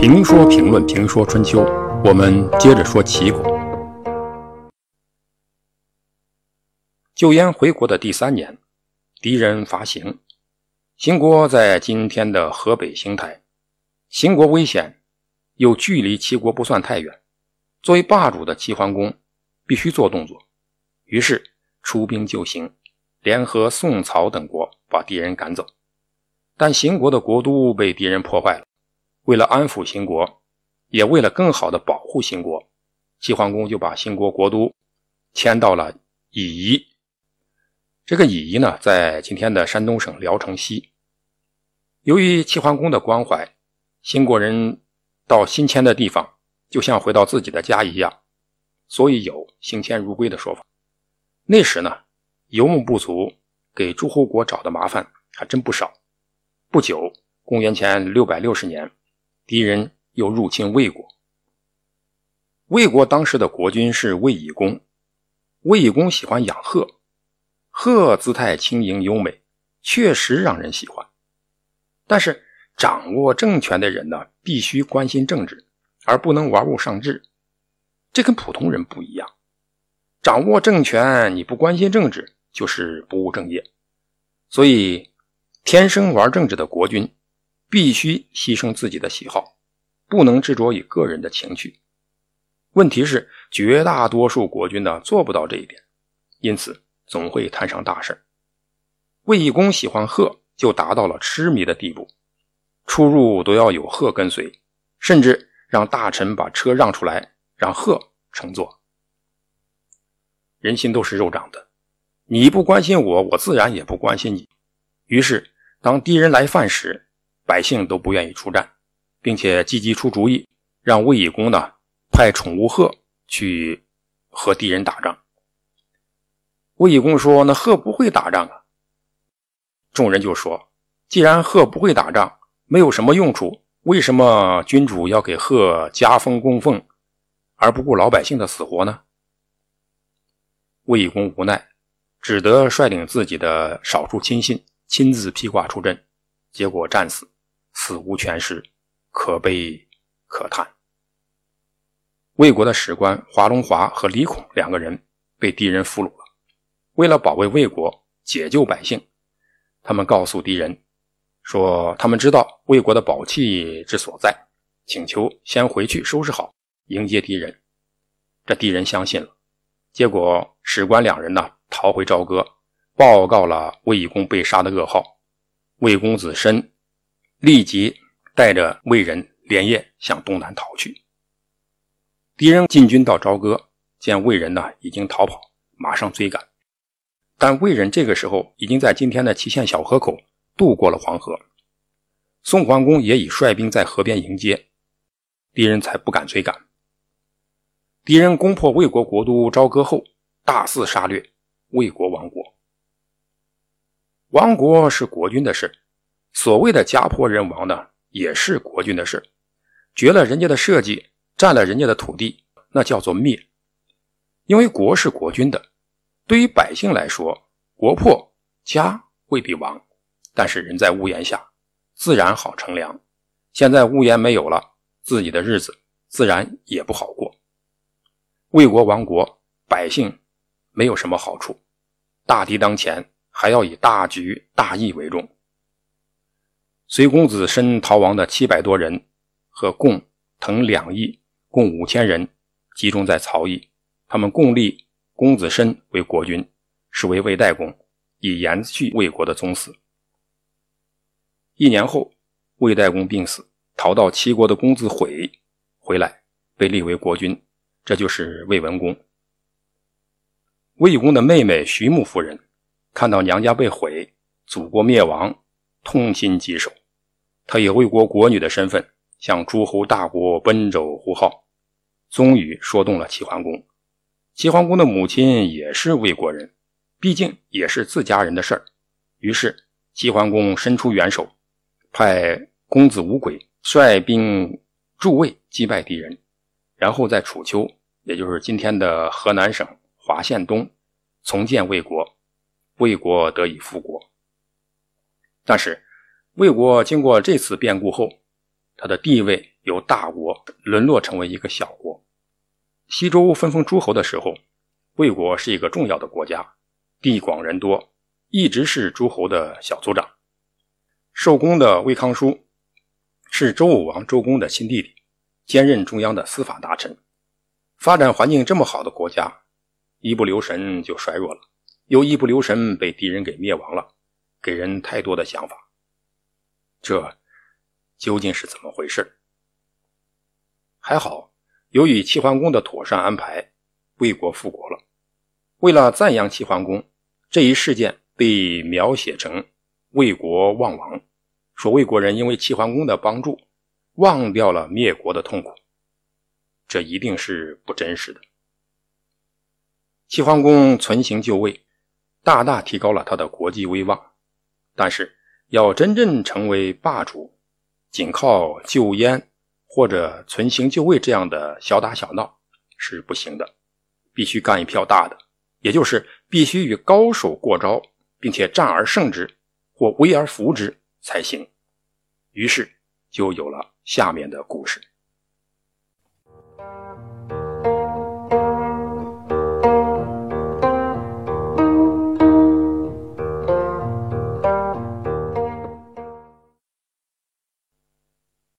评说评论评说春秋，我们接着说齐国。救燕回国的第三年，敌人伐邢，邢国在今天的河北邢台。邢国危险，又距离齐国不算太远，作为霸主的齐桓公必须做动作，于是出兵救邢，联合宋、曹等国把敌人赶走。但邢国的国都被敌人破坏了。为了安抚秦国，也为了更好的保护秦国，齐桓公就把秦国国都迁到了夷夷。这个夷夷呢，在今天的山东省聊城西。由于齐桓公的关怀，秦国人到新迁的地方，就像回到自己的家一样，所以有“行迁如归”的说法。那时呢，游牧部族给诸侯国找的麻烦还真不少。不久，公元前六百六十年。敌人又入侵魏国。魏国当时的国君是魏懿公，魏懿公喜欢养鹤，鹤姿态轻盈优美，确实让人喜欢。但是掌握政权的人呢，必须关心政治，而不能玩物丧志。这跟普通人不一样。掌握政权，你不关心政治，就是不务正业。所以，天生玩政治的国君。必须牺牲自己的喜好，不能执着于个人的情趣。问题是，绝大多数国君呢做不到这一点，因此总会摊上大事魏懿公喜欢鹤，就达到了痴迷的地步，出入都要有鹤跟随，甚至让大臣把车让出来，让鹤乘坐。人心都是肉长的，你不关心我，我自然也不关心你。于是，当敌人来犯时，百姓都不愿意出战，并且积极出主意，让魏懿公呢派宠物鹤去和敌人打仗。魏懿公说：“那鹤不会打仗啊。”众人就说：“既然鹤不会打仗，没有什么用处，为什么君主要给鹤加封供奉，而不顾老百姓的死活呢？”魏懿公无奈，只得率领自己的少数亲信亲自披挂出阵，结果战死。死无全尸，可悲可叹。魏国的史官华龙华和李孔两个人被敌人俘虏了。为了保卫魏国，解救百姓，他们告诉敌人说，他们知道魏国的宝器之所在，请求先回去收拾好，迎接敌人。这敌人相信了。结果史官两人呢，逃回朝歌，报告了魏公被杀的噩耗。魏公子申。立即带着魏人连夜向东南逃去。敌人进军到朝歌，见魏人呢已经逃跑，马上追赶。但魏人这个时候已经在今天的祁县小河口渡过了黄河。宋桓公也已率兵在河边迎接，敌人才不敢追赶。敌人攻破魏国国都朝歌后，大肆杀掠，魏国亡国。亡国是国君的事。所谓的家破人亡呢，也是国君的事。绝了人家的社稷，占了人家的土地，那叫做灭。因为国是国君的，对于百姓来说，国破家未必亡，但是人在屋檐下，自然好乘凉。现在屋檐没有了，自己的日子自然也不好过。魏国亡国，百姓没有什么好处。大敌当前，还要以大局大义为重。随公子申逃亡的七百多人和共腾两翼，共五千人集中在曹邑，他们共立公子申为国君，是为魏代公，以延续魏国的宗祠。一年后，魏代公病死，逃到齐国的公子毁回来，被立为国君，这就是魏文公。魏公的妹妹徐穆夫人看到娘家被毁，祖国灭亡。痛心疾首，他以魏国国女的身份向诸侯大国奔走呼号，终于说动了齐桓公。齐桓公的母亲也是魏国人，毕竟也是自家人的事儿。于是齐桓公伸出援手，派公子无鬼率兵助魏击败敌人，然后在楚丘，也就是今天的河南省滑县东，重建魏国，魏国得以复国。但是，魏国经过这次变故后，他的地位由大国沦落成为一个小国。西周分封诸侯的时候，魏国是一个重要的国家，地广人多，一直是诸侯的小组长。受公的魏康叔是周武王周公的亲弟弟，兼任中央的司法大臣。发展环境这么好的国家，一不留神就衰弱了，又一不留神被敌人给灭亡了，给人太多的想法。这究竟是怎么回事？还好，由于齐桓公的妥善安排，魏国复国了。为了赞扬齐桓公，这一事件被描写成魏国忘王，说魏国人因为齐桓公的帮助，忘掉了灭国的痛苦。这一定是不真实的。齐桓公存行就位，大大提高了他的国际威望。但是，要真正成为霸主，仅靠就燕或者存行就位这样的小打小闹是不行的，必须干一票大的，也就是必须与高手过招，并且战而胜之或危而服之才行。于是，就有了下面的故事。